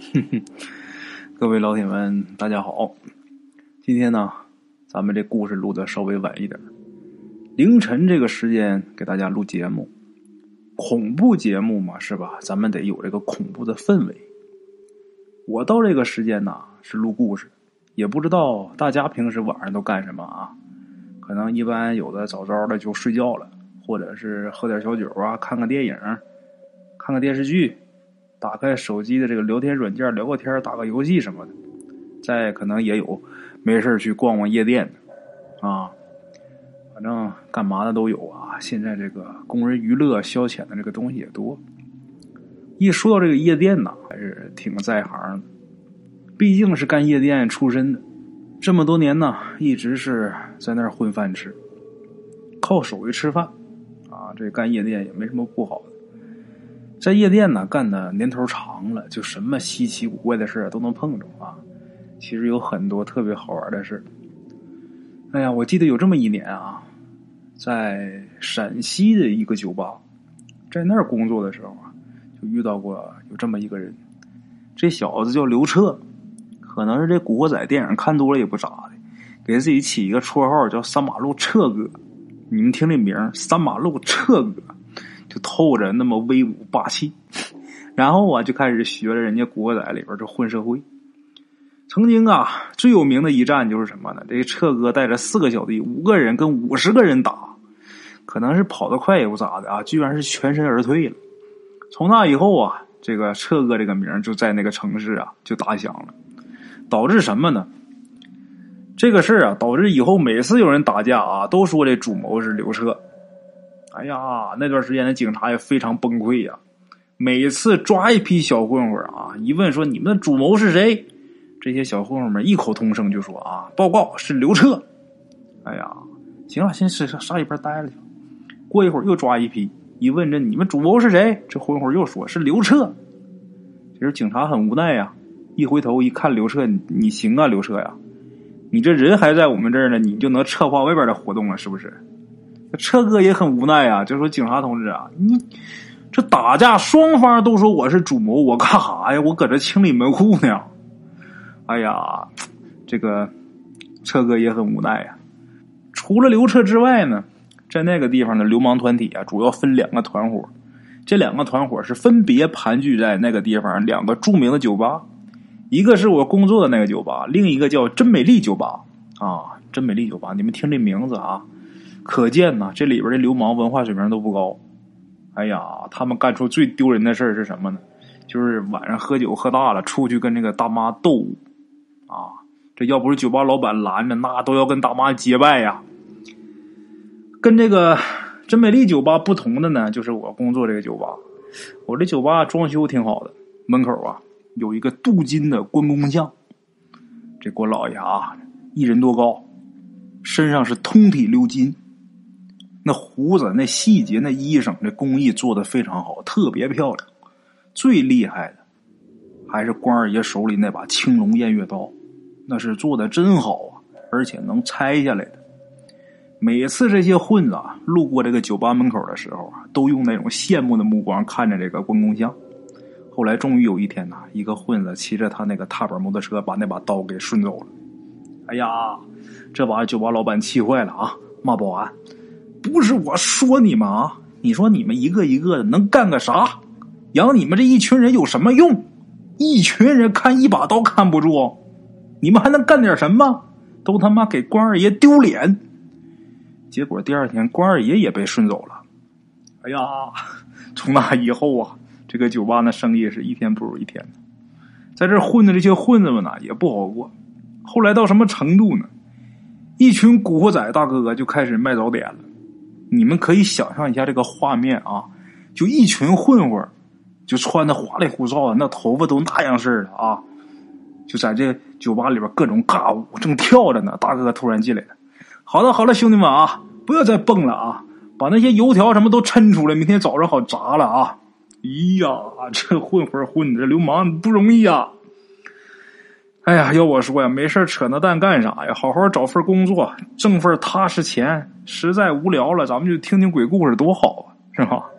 哼哼，各位老铁们，大家好。今天呢，咱们这故事录的稍微晚一点，凌晨这个时间给大家录节目。恐怖节目嘛，是吧？咱们得有这个恐怖的氛围。我到这个时间呢是录故事，也不知道大家平时晚上都干什么啊？可能一般有的早早的就睡觉了，或者是喝点小酒啊，看个电影，看个电视剧。打开手机的这个聊天软件聊个天，打个游戏什么的，再可能也有没事去逛逛夜店啊，反正干嘛的都有啊。现在这个供人娱乐消遣的这个东西也多。一说到这个夜店呢，还是挺在行的，毕竟是干夜店出身的，这么多年呢，一直是在那儿混饭吃，靠手艺吃饭啊。这干夜店也没什么不好的。在夜店呢干的年头长了，就什么稀奇古怪的事都能碰着啊。其实有很多特别好玩的事。哎呀，我记得有这么一年啊，在陕西的一个酒吧，在那儿工作的时候啊，就遇到过有这么一个人。这小子叫刘彻，可能是这《古惑仔》电影看多了也不咋的，给自己起一个绰号叫“三马路彻哥”。你们听这名“三马路彻哥”。就透着那么威武霸气，然后啊就开始学着人家古惑仔里边这混社会。曾经啊最有名的一战就是什么呢？这彻哥带着四个小弟，五个人跟五十个人打，可能是跑得快也不咋的啊，居然是全身而退了。从那以后啊，这个彻哥这个名就在那个城市啊就打响了，导致什么呢？这个事儿啊导致以后每次有人打架啊，都说这主谋是刘彻。哎呀，那段时间的警察也非常崩溃呀！每次抓一批小混混啊，一问说你们的主谋是谁，这些小混混们异口同声就说啊，报告是刘彻。哎呀，行了，先上上一边待着去。过一会儿又抓一批，一问这你们主谋是谁，这混混又说是刘彻。其实警察很无奈呀，一回头一看刘彻，你行啊，刘彻呀，你这人还在我们这儿呢，你就能策划外边的活动了，是不是？车哥也很无奈啊，就说：“警察同志啊，你这打架双方都说我是主谋，我干啥呀？我搁这清理门户呢。”哎呀，这个车哥也很无奈呀。除了刘彻之外呢，在那个地方的流氓团体啊，主要分两个团伙，这两个团伙是分别盘踞在那个地方两个著名的酒吧，一个是我工作的那个酒吧，另一个叫真美丽酒吧啊，真美丽酒吧，你们听这名字啊。可见呐，这里边的流氓文化水平都不高。哎呀，他们干出最丢人的事是什么呢？就是晚上喝酒喝大了，出去跟那个大妈斗啊！这要不是酒吧老板拦着，那都要跟大妈结拜呀。跟这个真美丽酒吧不同的呢，就是我工作这个酒吧，我这酒吧装修挺好的，门口啊有一个镀金的关公像。这关老爷啊，一人多高，身上是通体鎏金。那胡子、那细节、那衣裳，这工艺做的非常好，特别漂亮。最厉害的还是关二爷手里那把青龙偃月刀，那是做的真好啊，而且能拆下来的。每次这些混子啊路过这个酒吧门口的时候啊，都用那种羡慕的目光看着这个关公像。后来终于有一天呐，一个混子骑着他那个踏板摩托车，把那把刀给顺走了。哎呀，这把酒吧老板气坏了啊，骂保安。不是我说你们啊，你说你们一个一个的能干个啥？养你们这一群人有什么用？一群人看一把刀看不住，你们还能干点什么？都他妈给关二爷丢脸！结果第二天关二爷也被顺走了。哎呀，从那以后啊，这个酒吧那生意是一天不如一天在这混的这些混子们呢也不好过。后来到什么程度呢？一群古惑仔大哥哥就开始卖早点了。你们可以想象一下这个画面啊，就一群混混，就穿的花里胡哨的，那头发都那样式的啊，就在这酒吧里边各种尬舞，正跳着呢。大哥突然进来了，好了好了，兄弟们啊，不要再蹦了啊，把那些油条什么都抻出来，明天早上好炸了啊！咦呀，这混混混的，这流氓不容易啊！哎呀，要我说呀，没事扯那蛋干啥呀？好好找份工作，挣份踏实钱。实在无聊了，咱们就听听鬼故事，多好啊，是吧？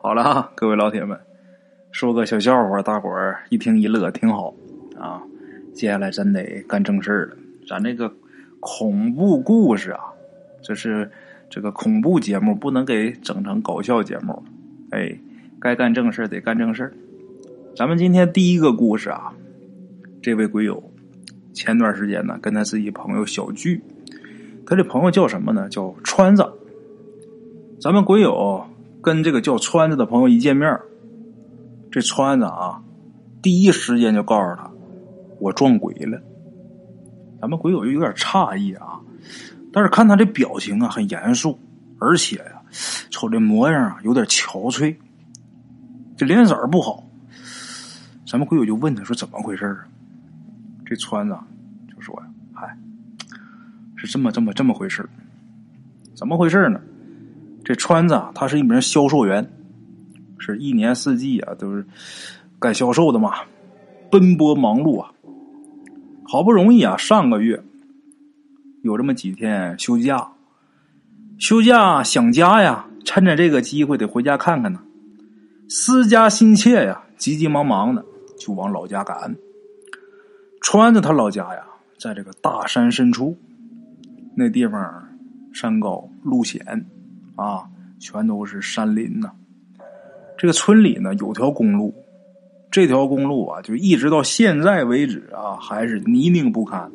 好了哈，各位老铁们，说个小笑话，大伙儿一听一乐，挺好啊。接下来咱得干正事了，咱这个恐怖故事啊，这是这个恐怖节目，不能给整成搞笑节目。哎，该干正事得干正事咱们今天第一个故事啊，这位鬼友前段时间呢，跟他自己朋友小聚，他这朋友叫什么呢？叫川子。咱们鬼友跟这个叫川子的朋友一见面，这川子啊，第一时间就告诉他。我撞鬼了，咱们鬼友就有点诧异啊，但是看他这表情啊，很严肃，而且呀，瞅这模样啊，有点憔悴，这脸色不好。咱们鬼友就问他说：“怎么回事啊？”这川子就说：“呀，嗨，是这么这么这么回事怎么回事呢？这川子啊，他是一名销售员，是一年四季啊都是干销售的嘛，奔波忙碌啊。”好不容易啊，上个月有这么几天休假，休假想家呀，趁着这个机会得回家看看呢。思家心切呀，急急忙忙的就往老家赶。川子他老家呀，在这个大山深处，那地方山高路险啊，全都是山林呐。这个村里呢，有条公路。这条公路啊，就一直到现在为止啊，还是泥泞不堪。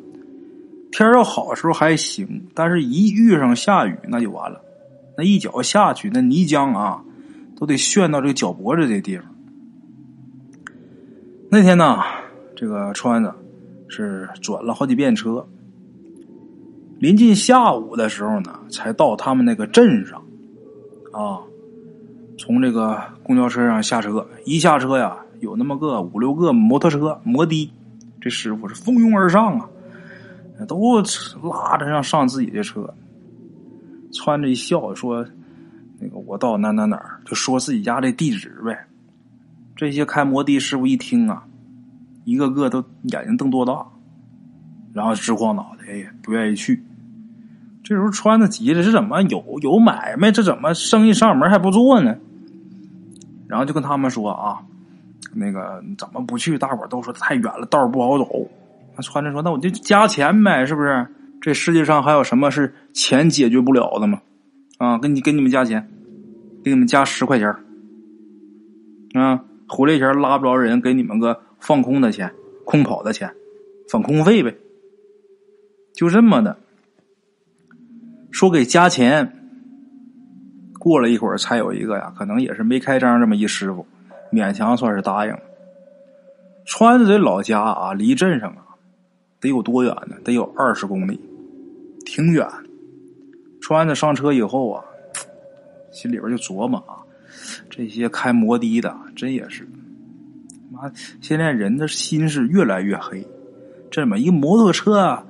天要好时候还行，但是一遇上下雨，那就完了。那一脚下去，那泥浆啊，都得陷到这个脚脖子这地方。那天呢，这个川子是转了好几遍车，临近下午的时候呢，才到他们那个镇上啊。从这个公交车上下车，一下车呀。有那么个五六个摩托车摩的，这师傅是蜂拥而上啊，都拉着让上自己的车，穿着一笑说：“那个我到哪哪哪儿，就说自己家的地址呗。”这些开摩的师傅一听啊，一个个都眼睛瞪多大，然后直晃脑袋，哎，不愿意去。这时候穿的急了，是怎么有有买卖？这怎么生意上门还不做呢？然后就跟他们说啊。那个怎么不去？大伙都说太远了，道不好走。那穿着说：“那我就加钱呗，是不是？这世界上还有什么是钱解决不了的吗？啊，给你给你们加钱，给你们加十块钱啊，回来前拉不着人，给你们个放空的钱，空跑的钱，返空费呗。就这么的，说给加钱。过了一会儿，才有一个呀，可能也是没开张这么一师傅。”勉强算是答应了。川子这老家啊，离镇上啊，得有多远呢？得有二十公里，挺远。川子上车以后啊，心里边就琢磨啊，这些开摩的的，真也是，妈，现在人的心是越来越黑。这么一个摩托车啊，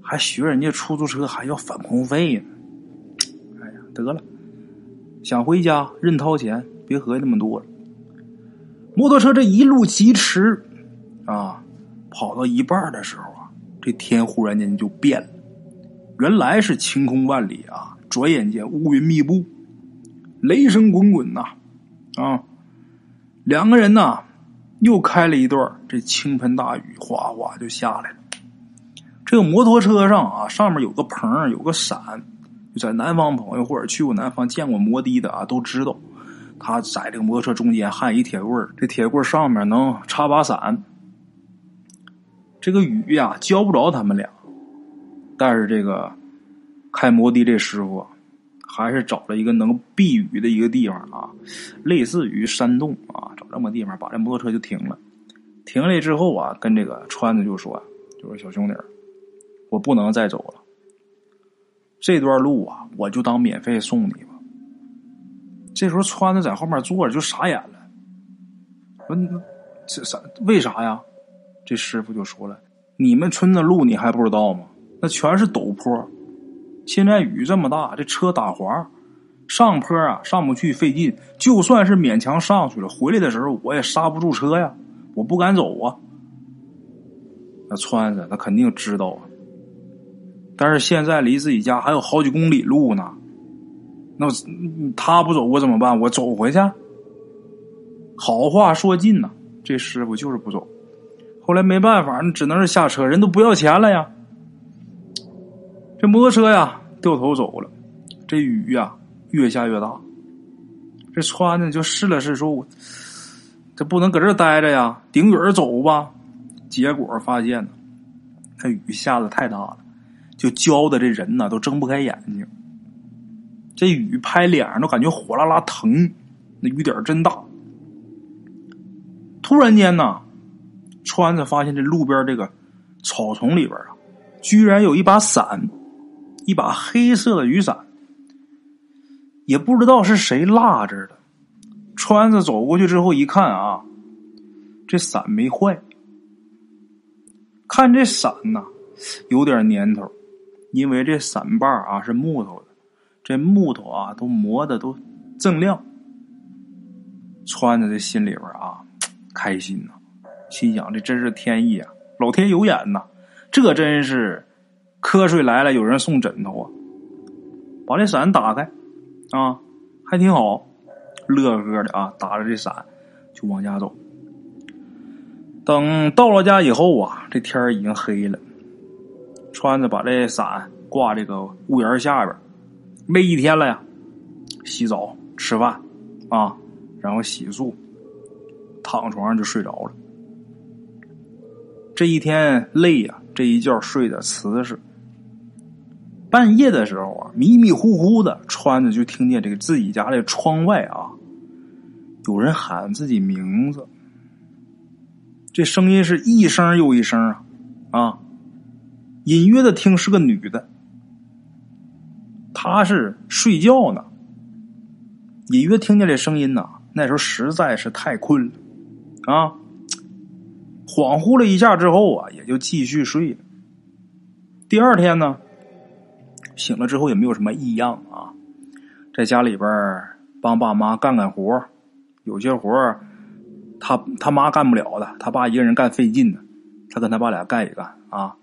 还学人家出租车还要返空费呢。哎呀，得了，想回家认掏钱，别合计那么多了。摩托车这一路疾驰，啊，跑到一半的时候啊，这天忽然间就变了。原来是晴空万里啊，转眼间乌云密布，雷声滚滚呐，啊，两个人呐又开了一段，这倾盆大雨哗哗就下来了。这个摩托车上啊，上面有个棚，有个伞，在南方朋友或者去过南方见过摩的的啊，都知道。他在这个摩托车中间焊一铁棍这铁棍上面能插把伞。这个雨呀浇不着他们俩，但是这个开摩的这师傅还是找了一个能避雨的一个地方啊，类似于山洞啊，找这么地方把这摩托车就停了。停了之后啊，跟这个川子就说：“就说小兄弟，我不能再走了，这段路啊，我就当免费送你吧。”这时候，川子在后面坐着就傻眼了。说：“这啥？为啥呀？”这师傅就说了：“你们村的路你还不知道吗？那全是陡坡，现在雨这么大，这车打滑，上坡啊上不去，费劲。就算是勉强上去了，回来的时候我也刹不住车呀，我不敢走啊。”那川子他肯定知道啊，但是现在离自己家还有好几公里路呢。那他不走我怎么办？我走回去。好话说尽呐，这师傅就是不走。后来没办法，那只能是下车，人都不要钱了呀。这摩托车呀，掉头走了。这雨呀，越下越大。这川子就试了试，说：“我这不能搁这待着呀，顶雨儿走吧。”结果发现呢，那雨下的太大了，就浇的这人呢都睁不开眼睛。这雨拍脸上都感觉火辣辣疼，那雨点真大。突然间呢，川子发现这路边这个草丛里边啊，居然有一把伞，一把黑色的雨伞。也不知道是谁落这的，川子走过去之后一看啊，这伞没坏。看这伞呐，有点年头，因为这伞把啊是木头的，这木头啊都磨的都锃亮。川子这心里边啊开心呐，心想这真是天意啊，老天有眼呐，这真是瞌睡来了有人送枕头啊！把这伞打开。啊，还挺好，乐呵的啊！打着这伞就往家走。等到了家以后啊，这天已经黑了。川子把这伞挂这个屋檐下边，累一天了呀。洗澡、吃饭啊，然后洗漱，躺床上就睡着了。这一天累呀，这一觉睡得瓷实。半夜的时候啊，迷迷糊糊的，穿着就听见这个自己家的窗外啊，有人喊自己名字。这声音是一声又一声啊，啊，隐约的听是个女的，她是睡觉呢。隐约听见这声音呐，那时候实在是太困了，啊，恍惚了一下之后啊，也就继续睡了。第二天呢。醒了之后也没有什么异样啊，在家里边帮爸妈干干活有些活他他妈干不了的，他爸一个人干费劲呢，他跟他爸俩干一干啊，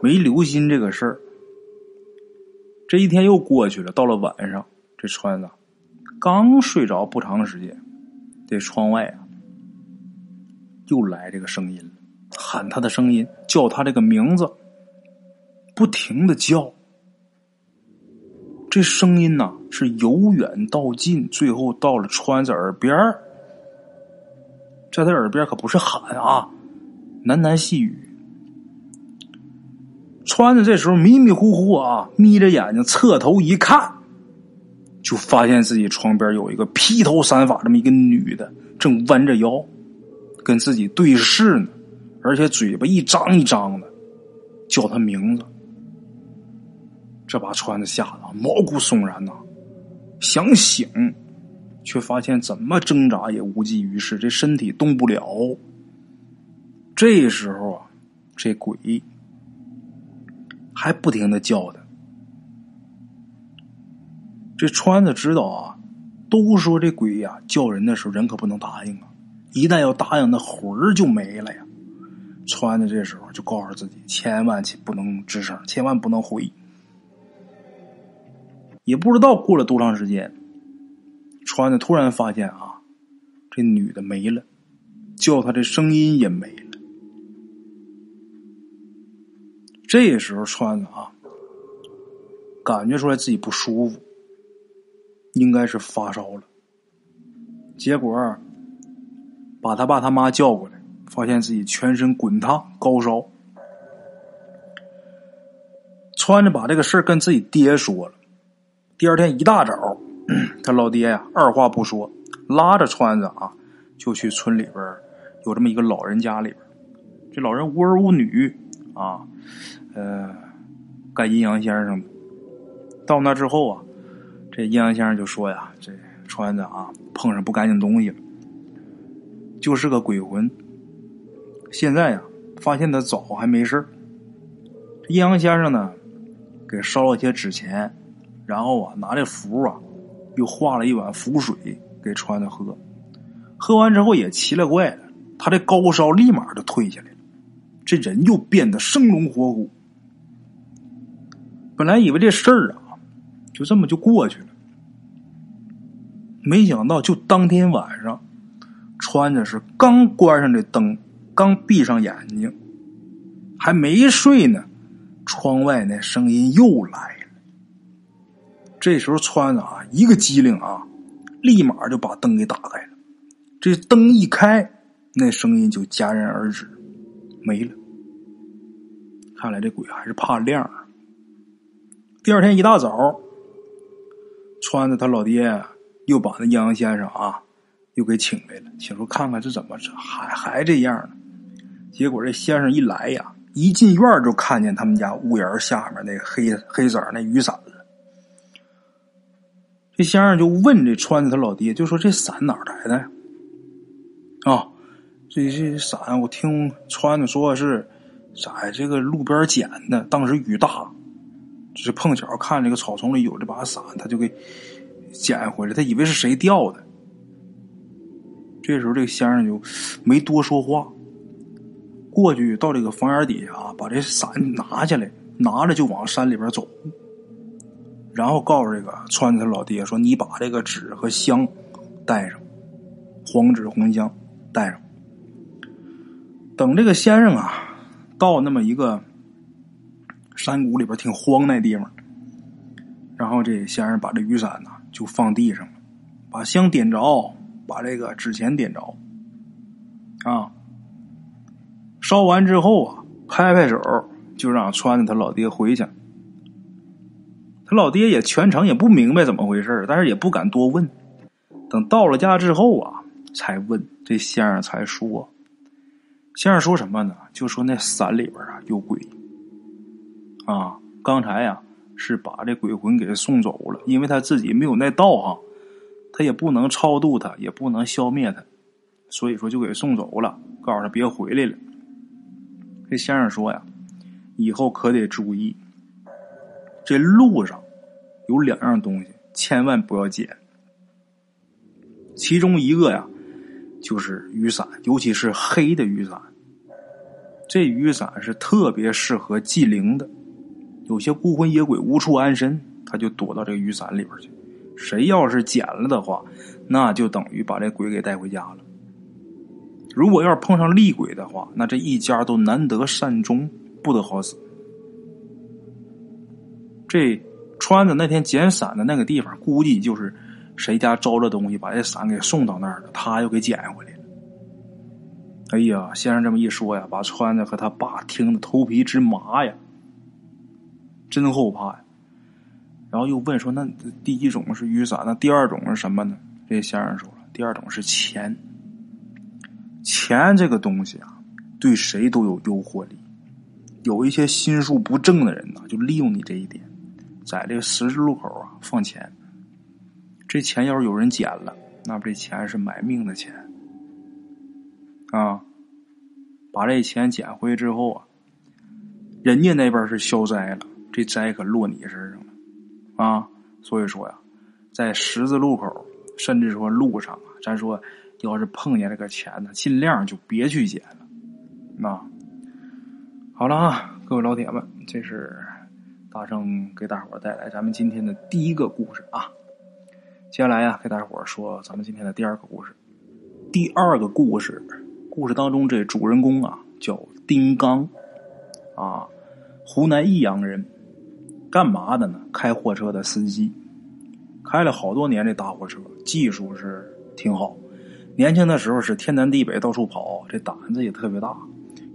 没留心这个事儿。这一天又过去了，到了晚上，这川子刚睡着不长时间，这窗外啊又来这个声音了，喊他的声音，叫他这个名字，不停的叫。这声音呐，是由远到近，最后到了川子耳边在他耳边可不是喊啊，喃喃细语。川子这时候迷迷糊糊啊，眯着眼睛侧头一看，就发现自己床边有一个披头散发这么一个女的，正弯着腰跟自己对视呢，而且嘴巴一张一张的叫他名字。这把川子吓得毛骨悚然呐，想醒，却发现怎么挣扎也无济于事，这身体动不了。这时候啊，这鬼还不停的叫他。这川子知道啊，都说这鬼呀叫人的时候，人可不能答应啊，一旦要答应，那魂儿就没了呀。川子这时候就告诉自己，千万不能吱声，千万不能回。也不知道过了多长时间，川子突然发现啊，这女的没了，叫他的声音也没了。这时候，川子啊，感觉出来自己不舒服，应该是发烧了。结果把他爸他妈叫过来，发现自己全身滚烫、高烧。川子把这个事跟自己爹说了。第二天一大早，他老爹呀，二话不说，拉着川子啊，就去村里边有这么一个老人家里边。这老人无儿无女啊，呃，干阴阳先生。到那之后啊，这阴阳先生就说呀：“这川子啊，碰上不干净东西了，就是个鬼魂。现在呀，发现他早还没事阴阳先生呢，给烧了些纸钱。”然后啊，拿这符啊，又化了一碗符水给川子喝。喝完之后也奇了怪了，他这高烧立马就退下来了，这人又变得生龙活虎。本来以为这事儿啊，就这么就过去了，没想到就当天晚上，穿着是刚关上这灯，刚闭上眼睛，还没睡呢，窗外那声音又来。这时候穿着啊，一个机灵啊，立马就把灯给打开了。这灯一开，那声音就戛然而止，没了。看来这鬼还是怕亮。第二天一大早，穿着他老爹又把那阴阳先生啊。又给请来了，请说看看这怎么还还这样呢？结果这先生一来呀，一进院就看见他们家屋檐下面那个黑黑色那雨伞。这先生就问这穿着他老爹，就说这伞哪来的？啊，这这伞我听穿着说是在这个路边捡的，当时雨大，就是碰巧看这个草丛里有这把伞，他就给捡回来，他以为是谁掉的。这时候，这个先生就没多说话，过去到这个房檐底下啊，把这伞拿下来，拿着就往山里边走，然后告诉这个穿着他老爹说：“你把这个纸和香带上，黄纸红香带上。”等这个先生啊到那么一个山谷里边挺荒那地方，然后这先生把这雨伞呢就放地上了，把香点着。把这个纸钱点着，啊，烧完之后啊，拍拍手就让穿着他老爹回去。他老爹也全程也不明白怎么回事但是也不敢多问。等到了家之后啊，才问这先生才说，先生说什么呢？就说那伞里边啊有鬼，啊，刚才呀是把这鬼魂给送走了，因为他自己没有那道行。他也不能超度他，也不能消灭他，所以说就给送走了，告诉他别回来了。这先生说呀，以后可得注意，这路上有两样东西，千万不要捡。其中一个呀，就是雨伞，尤其是黑的雨伞。这雨伞是特别适合祭灵的，有些孤魂野鬼无处安身，他就躲到这个雨伞里边去。谁要是捡了的话，那就等于把这鬼给带回家了。如果要是碰上厉鬼的话，那这一家都难得善终，不得好死。这穿着那天捡伞的那个地方，估计就是谁家招了东西，把这伞给送到那儿了，他又给捡回来了。哎呀，先生这么一说呀，把穿着和他爸听得头皮直麻呀，真后怕呀。然后又问说：“那第一种是雨伞，那第二种是什么呢？”这先生说了：“第二种是钱。钱这个东西啊，对谁都有诱惑力。有一些心术不正的人呢，就利用你这一点，在这个十字路口啊放钱。这钱要是有人捡了，那不这钱是买命的钱啊！把这钱捡回去之后啊，人家那边是消灾了，这灾可落你身上了。”啊，所以说呀，在十字路口，甚至说路上啊，咱说要是碰见这个钱呢，尽量就别去捡了。那好了啊，各位老铁们，这是大圣给大伙带来咱们今天的第一个故事啊。接下来呀，给大伙说咱们今天的第二个故事。第二个故事，故事当中这主人公啊叫丁刚，啊，湖南益阳人。干嘛的呢？开货车的司机，开了好多年这大货车，技术是挺好。年轻的时候是天南地北到处跑，这胆子也特别大。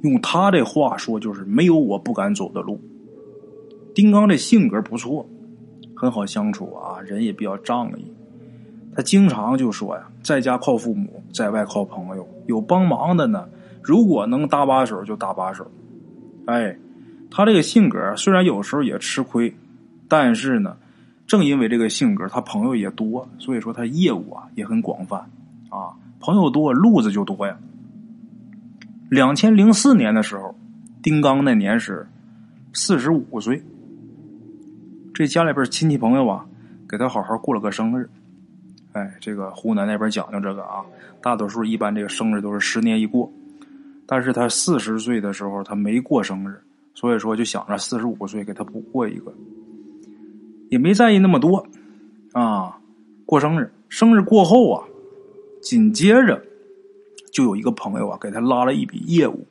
用他这话说，就是没有我不敢走的路。丁刚这性格不错，很好相处啊，人也比较仗义。他经常就说呀，在家靠父母，在外靠朋友，有帮忙的呢，如果能搭把手就搭把手。哎。他这个性格虽然有时候也吃亏，但是呢，正因为这个性格，他朋友也多，所以说他业务啊也很广泛啊，朋友多路子就多呀。两千零四年的时候，丁刚那年是四十五岁，这家里边亲戚朋友啊，给他好好过了个生日。哎，这个湖南那边讲究这个啊，大多数一般这个生日都是十年一过，但是他四十岁的时候他没过生日。所以说，就想着四十五岁给他补过一个，也没在意那么多，啊，过生日，生日过后啊，紧接着就有一个朋友啊，给他拉了一笔业务。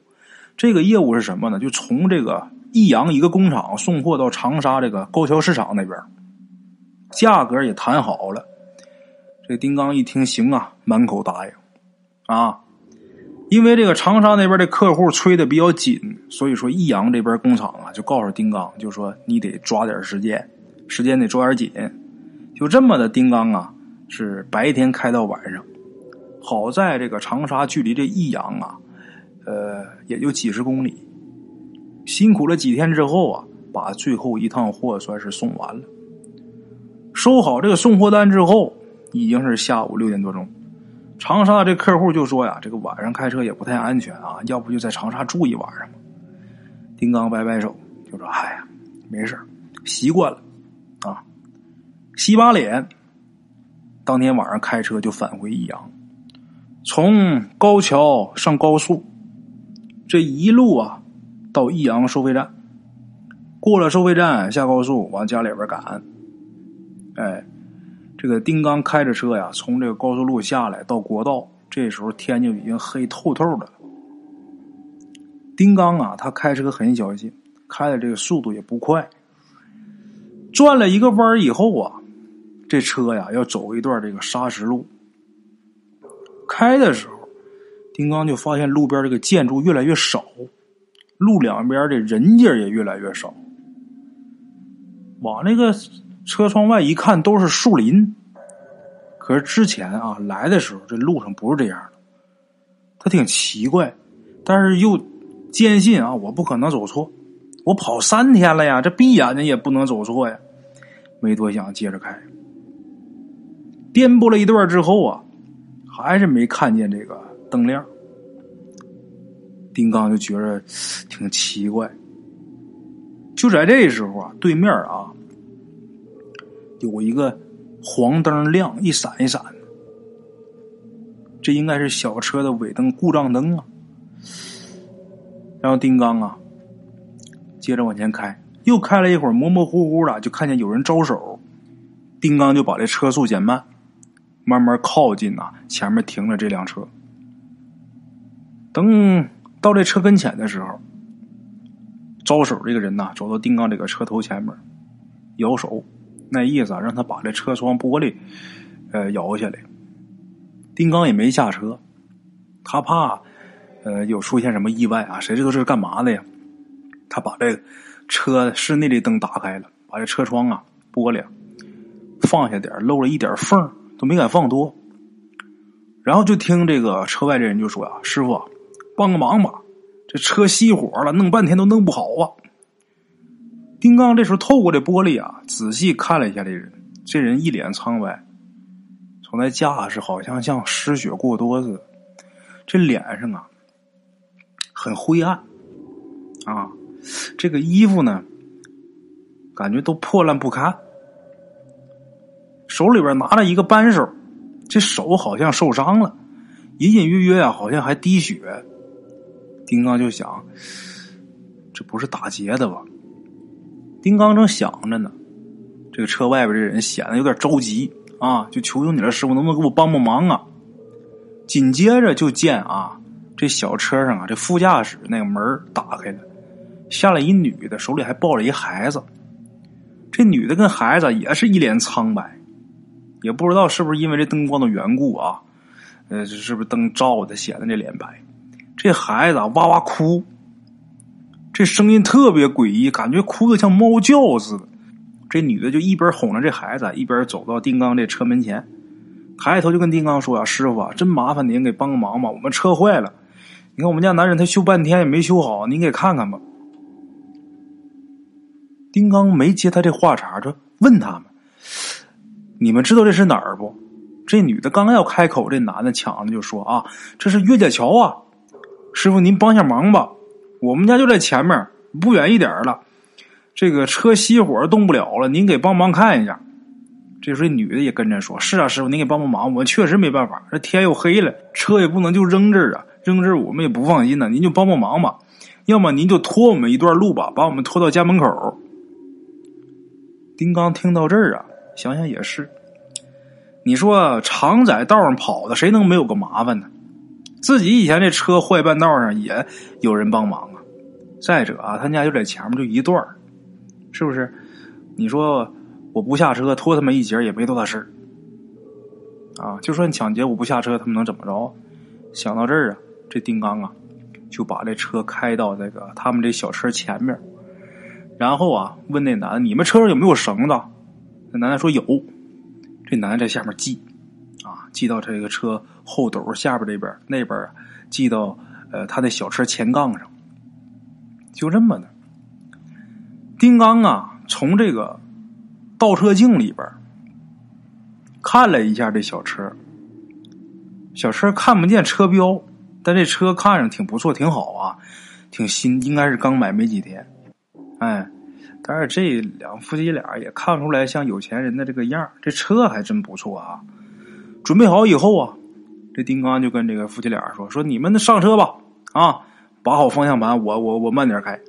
这个业务是什么呢？就从这个益阳一个工厂送货到长沙这个高桥市场那边，价格也谈好了。这丁刚一听，行啊，满口答应啊。因为这个长沙那边的客户催的比较紧，所以说益阳这边工厂啊，就告诉丁刚，就说你得抓点时间，时间得抓点紧。就这么的，丁刚啊，是白天开到晚上。好在这个长沙距离这益阳啊，呃，也就几十公里。辛苦了几天之后啊，把最后一趟货算是送完了。收好这个送货单之后，已经是下午六点多钟。长沙这客户就说呀：“这个晚上开车也不太安全啊，要不就在长沙住一晚上吧。”丁刚摆摆手，就说：“哎呀，没事习惯了啊。”洗把脸，当天晚上开车就返回益阳。从高桥上高速，这一路啊，到益阳收费站，过了收费站下高速往家里边赶。哎，这个丁刚开着车呀，从这个高速路下来到国道，这时候天就已经黑透透的了。丁刚啊，他开车很小心，开的这个速度也不快。转了一个弯以后啊，这车呀要走一段这个砂石路。开的时候，丁刚就发现路边这个建筑越来越少，路两边的人家也越来越少。往那个车窗外一看，都是树林。可是之前啊来的时候，这路上不是这样的。他挺奇怪，但是又坚信啊，我不可能走错。我跑三天了呀，这闭眼睛也不能走错呀。没多想，接着开。颠簸了一段之后啊。还是没看见这个灯亮，丁刚就觉得挺奇怪。就在这时候啊，对面啊有一个黄灯亮，一闪一闪的，这应该是小车的尾灯故障灯啊。然后丁刚啊，接着往前开，又开了一会儿，模模糊糊的就看见有人招手，丁刚就把这车速减慢。慢慢靠近呐，前面停了这辆车。等到这车跟前的时候，招手这个人呐，走到丁刚这个车头前面，摇手，那意思啊，让他把这车窗玻璃呃摇下来。丁刚也没下车，他怕呃有出现什么意外啊，谁知道这是干嘛的呀？他把这车室内的灯打开了，把这车窗啊玻璃放下点，漏了一点缝。都没敢放多，然后就听这个车外这人就说：“啊，师傅，帮个忙吧，这车熄火了，弄半天都弄不好啊。”丁刚这时候透过这玻璃啊，仔细看了一下这人，这人一脸苍白，从那架势好像像失血过多似的，这脸上啊很灰暗啊，这个衣服呢感觉都破烂不堪。手里边拿着一个扳手，这手好像受伤了，隐隐约约啊，好像还滴血。丁刚就想，这不是打劫的吧？丁刚正想着呢，这个车外边这人显得有点着急啊，就求求你了，师傅，能不能给我帮帮忙啊？紧接着就见啊，这小车上啊，这副驾驶那个门打开了，下来一女的，手里还抱着一孩子。这女的跟孩子也是一脸苍白。也不知道是不是因为这灯光的缘故啊，呃，是不是灯照的显得这脸白？这孩子哇哇哭，这声音特别诡异，感觉哭的像猫叫似的。这女的就一边哄着这孩子，一边走到丁刚这车门前，抬头就跟丁刚说：“啊，师傅啊，真麻烦您给帮个忙吧，我们车坏了。你看我们家男人他修半天也没修好，您给看看吧。”丁刚没接他这话茬，就问他们。你们知道这是哪儿不？这女的刚要开口，这男的抢着就说：“啊，这是岳家桥啊！师傅，您帮下忙吧，我们家就在前面，不远一点了。这个车熄火动不了了，您给帮忙看一下。”这时候女的也跟着说：“是啊，师傅，您给帮帮忙，我确实没办法，这天又黑了，车也不能就扔这儿啊，扔这儿我们也不放心呢。您就帮帮忙吧，要么您就拖我们一段路吧，把我们拖到家门口。”丁刚听到这儿啊。想想也是，你说常在道上跑的，谁能没有个麻烦呢？自己以前这车坏半道上也有人帮忙啊。再者啊，他家就在前面就一段是不是？你说我不下车拖他们一截也没多大事啊。就算抢劫我不下车，他们能怎么着？想到这儿啊，这丁刚啊就把这车开到那个他们这小车前面，然后啊问那男的：“你们车上有没有绳子？”那男的说有。这男的在下面系，系到这个车后斗下边这边，那边系到呃他的小车前杠上。就这么的，丁刚啊，从这个倒车镜里边看了一下这小车，小车看不见车标，但这车看着挺不错，挺好啊，挺新，应该是刚买没几天。哎，但是这两夫妻俩也看不出来像有钱人的这个样这车还真不错啊。准备好以后啊，这丁刚就跟这个夫妻俩说：“说你们上车吧，啊。”把好方向盘，我我我慢点开。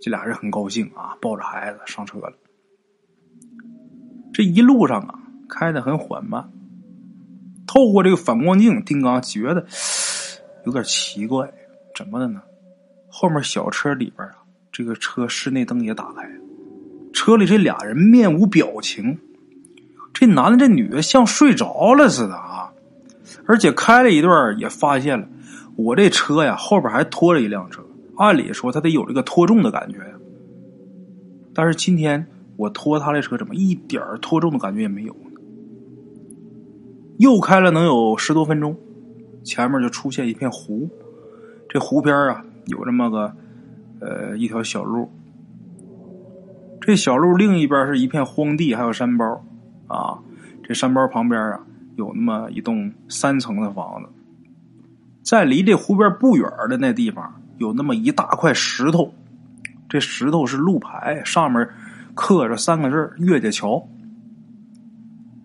这俩人很高兴啊，抱着孩子上车了。这一路上啊，开的很缓慢。透过这个反光镜，丁刚觉得有点奇怪，怎么的呢？后面小车里边啊，这个车室内灯也打开，车里这俩人面无表情。这男的这女的像睡着了似的啊，而且开了一段也发现了。我这车呀，后边还拖着一辆车，按理说他得有这个拖重的感觉呀。但是今天我拖他的车，怎么一点拖重的感觉也没有呢？又开了能有十多分钟，前面就出现一片湖，这湖边啊有这么个呃一条小路，这小路另一边是一片荒地，还有山包啊。这山包旁边啊有那么一栋三层的房子。在离这湖边不远的那地方，有那么一大块石头，这石头是路牌，上面刻着三个字“岳家桥”。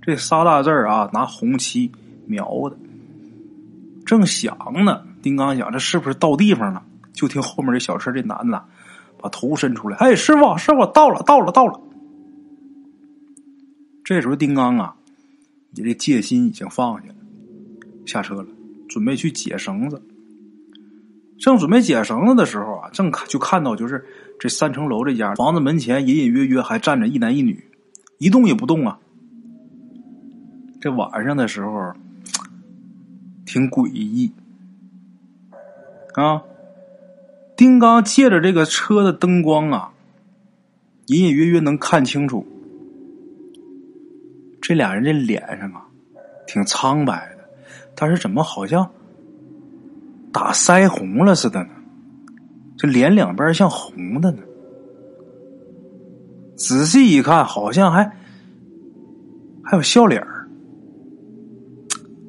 这仨大字啊，拿红漆描的。正想呢，丁刚想这是不是到地方了？就听后面这小车这男的把头伸出来：“哎，师傅，师傅，到了，到了，到了！”这时候，丁刚啊，你这戒心已经放下了，下车了。准备去解绳子，正准备解绳子的时候啊，正看就看到就是这三层楼这家房子门前隐隐约约还站着一男一女，一动也不动啊。这晚上的时候挺诡异啊。丁刚借着这个车的灯光啊，隐隐约约能看清楚这俩人这脸上啊挺苍白的。但是怎么好像打腮红了似的呢？这脸两边像红的呢。仔细一看，好像还还有笑脸儿，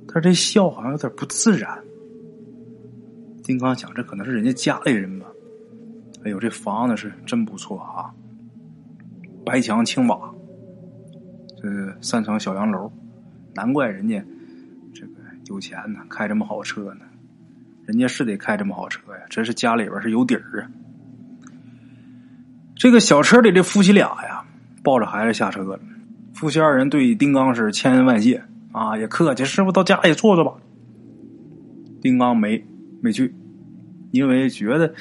他这笑好像有点不自然。丁刚想，这可能是人家家里人吧？哎呦，这房子是真不错啊，白墙青瓦，这三层小洋楼，难怪人家这个。有钱呢，开这么好车呢，人家是得开这么好车呀，真是家里边是有底儿啊。这个小车里这夫妻俩呀，抱着孩子下车了。夫妻二人对丁刚是千恩万谢啊，也客气，师傅到家里坐坐吧。丁刚没没去，因为觉得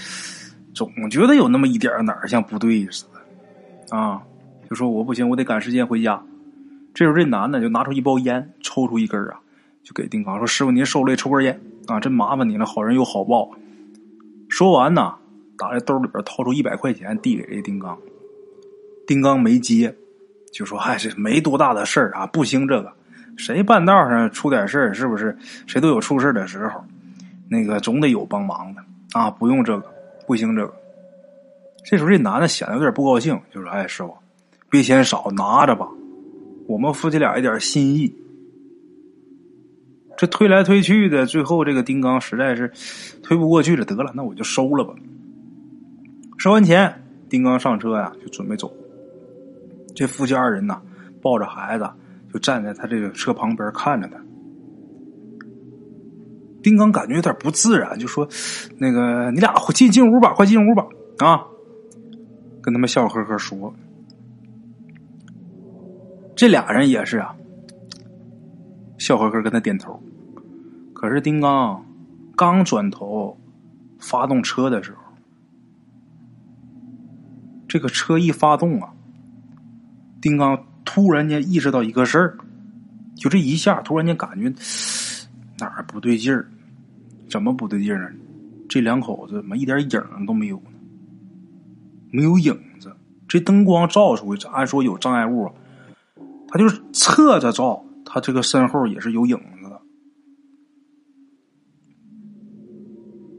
总觉得有那么一点哪儿像不对似的啊，就说我不行，我得赶时间回家。这时候这男的就拿出一包烟，抽出一根啊。就给丁刚说：“师傅，您受累，抽根烟啊！真麻烦你了，好人有好报。”说完呢，打在兜里边掏出一百块钱递给这丁刚。丁刚没接，就说：“哎，这没多大的事儿啊，不兴这个。谁半道上出点事儿，是不是？谁都有出事的时候，那个总得有帮忙的啊，不用这个，不兴这个。”这时候这男的显得有点不高兴，就说：“哎，师傅，别嫌少，拿着吧，我们夫妻俩一点心意。”这推来推去的，最后这个丁刚实在是推不过去了，得了，那我就收了吧。收完钱，丁刚上车呀，就准备走。这夫妻二人呐，抱着孩子，就站在他这个车旁边看着他。丁刚感觉有点不自然，就说：“那个，你俩进进屋吧，快进屋吧，啊！”跟他们笑呵呵说。这俩人也是啊，笑呵呵跟他点头。可是丁刚刚转头发动车的时候，这个车一发动啊，丁刚突然间意识到一个事儿，就这一下，突然间感觉哪儿不对劲儿？怎么不对劲儿呢？这两口子怎么一点影都没有呢？没有影子，这灯光照出去，按说有障碍物啊，他就是侧着照，他这个身后也是有影子的。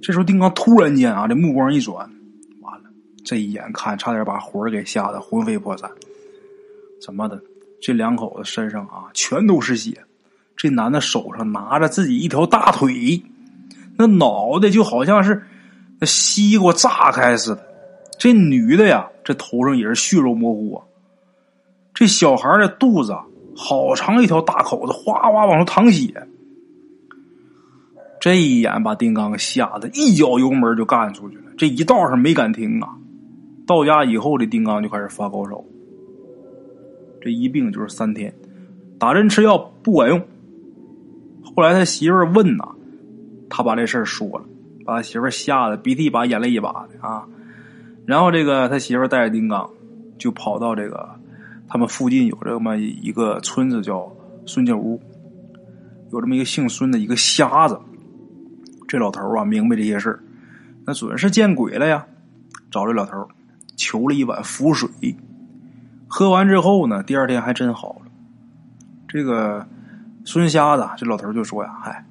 这时候，丁刚突然间啊，这目光一转，完了，这一眼看，差点把魂儿给吓得魂飞魄散。怎么的？这两口子身上啊，全都是血。这男的手上拿着自己一条大腿。那脑袋就好像是那西瓜炸开似的，这女的呀，这头上也是血肉模糊啊。这小孩的肚子，好长一条大口子，哗哗往出淌血。这一眼把丁刚吓得一脚油门就干出去了，这一道上没敢停啊。到家以后，这丁刚就开始发高烧，这一病就是三天，打针吃药不管用。后来他媳妇问呐。他把这事儿说了，把他媳妇吓得鼻涕一把眼泪一把的啊。然后这个他媳妇带着丁刚就跑到这个他们附近有这么一个村子叫孙家屋，有这么一个姓孙的一个瞎子。这老头啊明白这些事儿，那准是见鬼了呀！找这老头求了一碗符水，喝完之后呢，第二天还真好了。这个孙瞎子这老头就说呀：“嗨，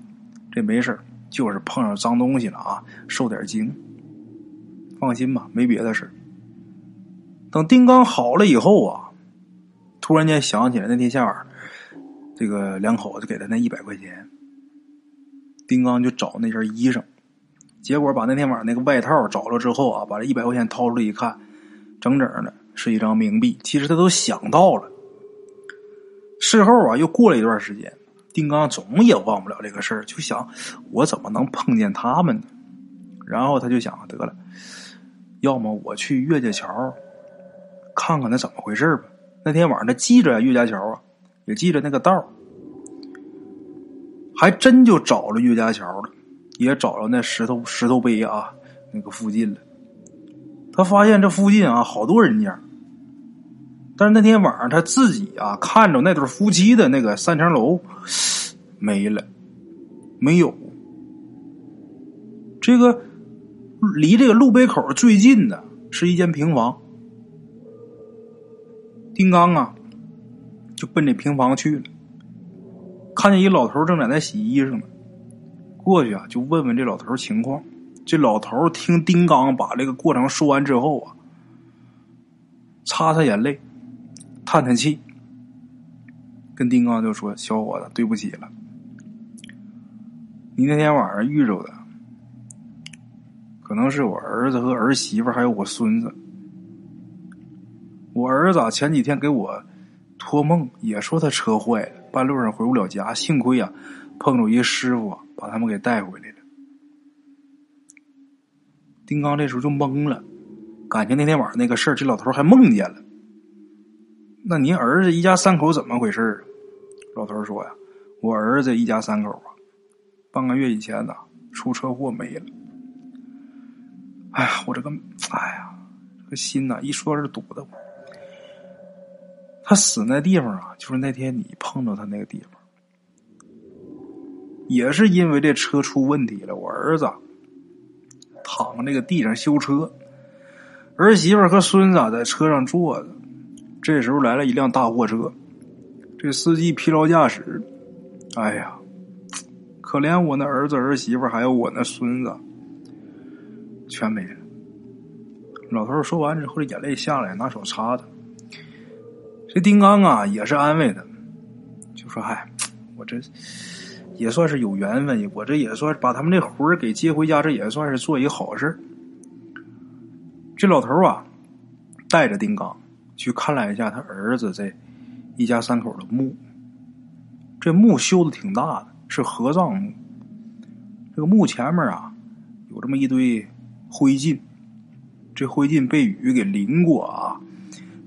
这没事就是碰上脏东西了啊，受点惊。放心吧，没别的事等丁刚好了以后啊，突然间想起来那天下午，这个两口子给他那一百块钱，丁刚就找那件衣裳，结果把那天晚上那个外套找了之后啊，把这一百块钱掏出来一看，整整的是一张冥币。其实他都想到了，事后啊，又过了一段时间。丁刚总也忘不了这个事儿，就想我怎么能碰见他们呢？然后他就想得了，要么我去岳家桥看看那怎么回事吧。那天晚上他记着岳家桥啊，也记着那个道还真就找了岳家桥了，也找着那石头石头碑啊那个附近了。他发现这附近啊好多人家，但是那天晚上他自己啊看着那对夫妻的那个三层楼。没了，没有。这个离这个路北口最近的是一间平房。丁刚啊，就奔这平房去了，看见一老头正在那洗衣裳呢，过去啊就问问这老头情况。这老头听丁刚把这个过程说完之后啊，擦擦眼泪，叹叹气，跟丁刚就说：“小伙子，对不起了。”你那天晚上遇着的，可能是我儿子和儿媳妇还有我孙子。我儿子前几天给我托梦，也说他车坏了，半路上回不了家。幸亏啊，碰着一师傅把他们给带回来了。丁刚这时候就懵了，感情那天晚上那个事儿，这老头还梦见了。那您儿子一家三口怎么回事老头说呀：“我儿子一家三口啊。”半个月以前呢，出车祸没了。哎呀，我这个，哎呀，这个心呐，一说是堵的。他死那地方啊，就是那天你碰到他那个地方，也是因为这车出问题了。我儿子躺那个地上修车，儿媳妇和孙子在车上坐着。这时候来了一辆大货车，这司机疲劳驾驶，哎呀。可怜我那儿子儿媳妇还有我那孙子，全没了。老头说完之后，眼泪下来，拿手擦的。这丁刚啊，也是安慰他，就说：“嗨，我这也算是有缘分，我这也算把他们这魂给接回家，这也算是做一个好事。”这老头啊，带着丁刚去看了一下他儿子这一家三口的墓，这墓修的挺大的。是合葬墓，这个墓前面啊，有这么一堆灰烬，这灰烬被雨给淋过啊，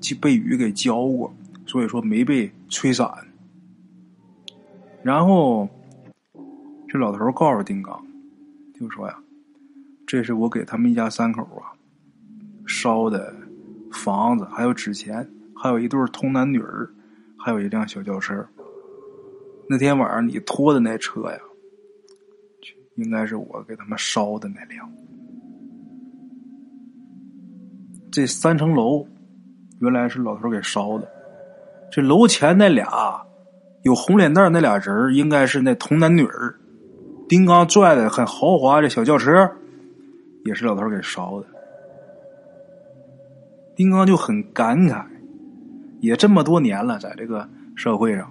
就被雨给浇过，所以说没被吹散。然后，这老头告诉丁刚，就说呀，这是我给他们一家三口啊烧的房子，还有纸钱，还有一对童男女儿，还有一辆小轿车。那天晚上你拖的那车呀，应该是我给他们烧的那辆。这三层楼原来是老头给烧的，这楼前那俩有红脸蛋那俩人应该是那童男女儿。丁刚拽的很豪华的小轿车，也是老头给烧的。丁刚就很感慨，也这么多年了，在这个社会上，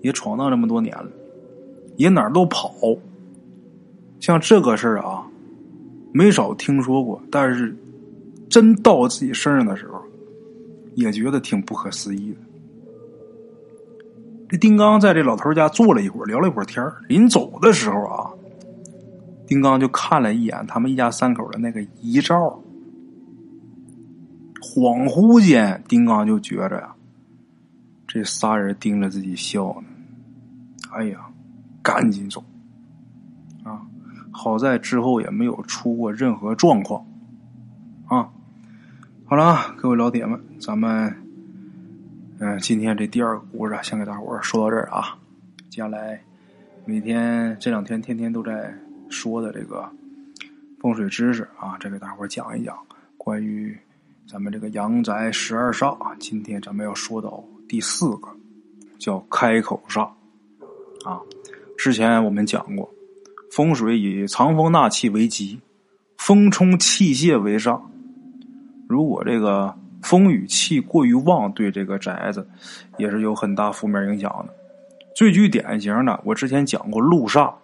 也闯荡这么多年了，也哪儿都跑。像这个事儿啊，没少听说过，但是真到自己身上的时候，也觉得挺不可思议的。这丁刚在这老头家坐了一会儿，聊了一会儿天临走的时候啊，丁刚就看了一眼他们一家三口的那个遗照。恍惚间，丁刚就觉着呀，这仨人盯着自己笑呢。哎呀，赶紧走！啊，好在之后也没有出过任何状况。啊，好了啊，各位老铁们，咱们。嗯，今天这第二个故事先给大伙儿说到这儿啊。接下来每天这两天天天都在说的这个风水知识啊，再给大伙儿讲一讲关于咱们这个阳宅十二煞。今天咱们要说到第四个，叫开口煞啊。之前我们讲过，风水以藏风纳气为吉，风冲气泄为上。如果这个。风雨气过于旺，对这个宅子也是有很大负面影响的。最具典型的，我之前讲过路煞，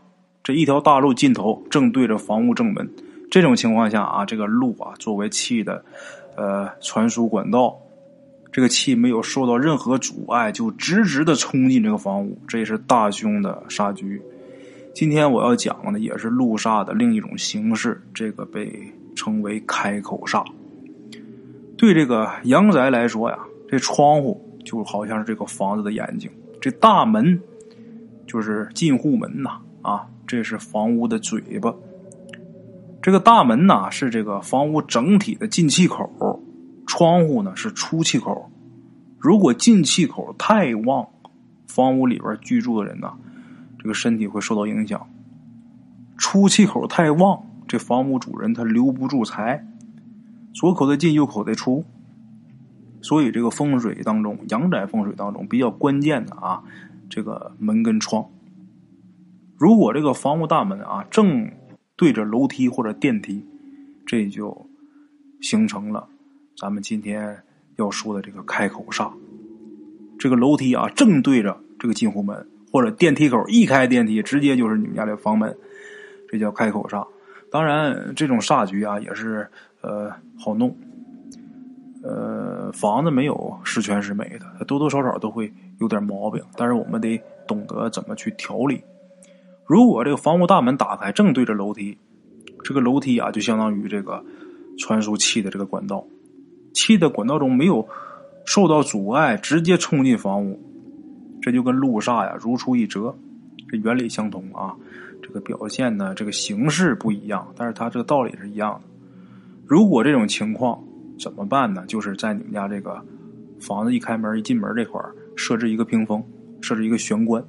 这一条大路尽头正对着房屋正门，这种情况下啊，这个路啊作为气的呃传输管道，这个气没有受到任何阻碍，就直直的冲进这个房屋，这也是大凶的煞局。今天我要讲的也是路煞的另一种形式，这个被称为开口煞。对这个阳宅来说呀，这窗户就好像是这个房子的眼睛，这大门就是进户门呐，啊，这是房屋的嘴巴。这个大门呐是这个房屋整体的进气口，窗户呢是出气口。如果进气口太旺，房屋里边居住的人呐，这个身体会受到影响；出气口太旺，这房屋主人他留不住财。左口的进，右口的出，所以这个风水当中，阳宅风水当中比较关键的啊，这个门跟窗。如果这个房屋大门啊正对着楼梯或者电梯，这就形成了咱们今天要说的这个开口煞。这个楼梯啊正对着这个进户门，或者电梯口一开电梯，直接就是你们家的房门，这叫开口煞。当然，这种煞局啊也是。呃，好弄。呃，房子没有十全十美的，多多少少都会有点毛病。但是我们得懂得怎么去调理。如果这个房屋大门打开，正对着楼梯，这个楼梯啊，就相当于这个传输气的这个管道，气的管道中没有受到阻碍，直接冲进房屋，这就跟路煞呀如出一辙，这原理相同啊。这个表现呢，这个形式不一样，但是它这个道理是一样的。如果这种情况怎么办呢？就是在你们家这个房子一开门一进门这块设置一个屏风，设置一个玄关，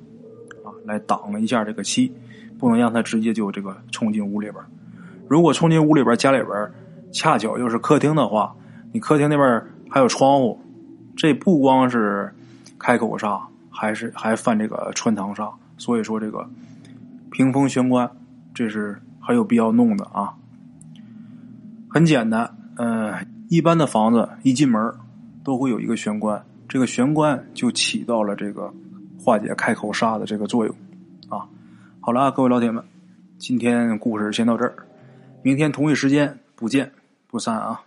啊，来挡了一下这个气，不能让它直接就这个冲进屋里边。如果冲进屋里边，家里边恰巧又是客厅的话，你客厅那边还有窗户，这不光是开口煞，还是还犯这个穿堂煞。所以说这个屏风玄关，这是很有必要弄的啊。很简单，嗯，一般的房子一进门都会有一个玄关，这个玄关就起到了这个化解开口煞的这个作用，啊，好了，各位老铁们，今天故事先到这儿，明天同一时间不见不散啊。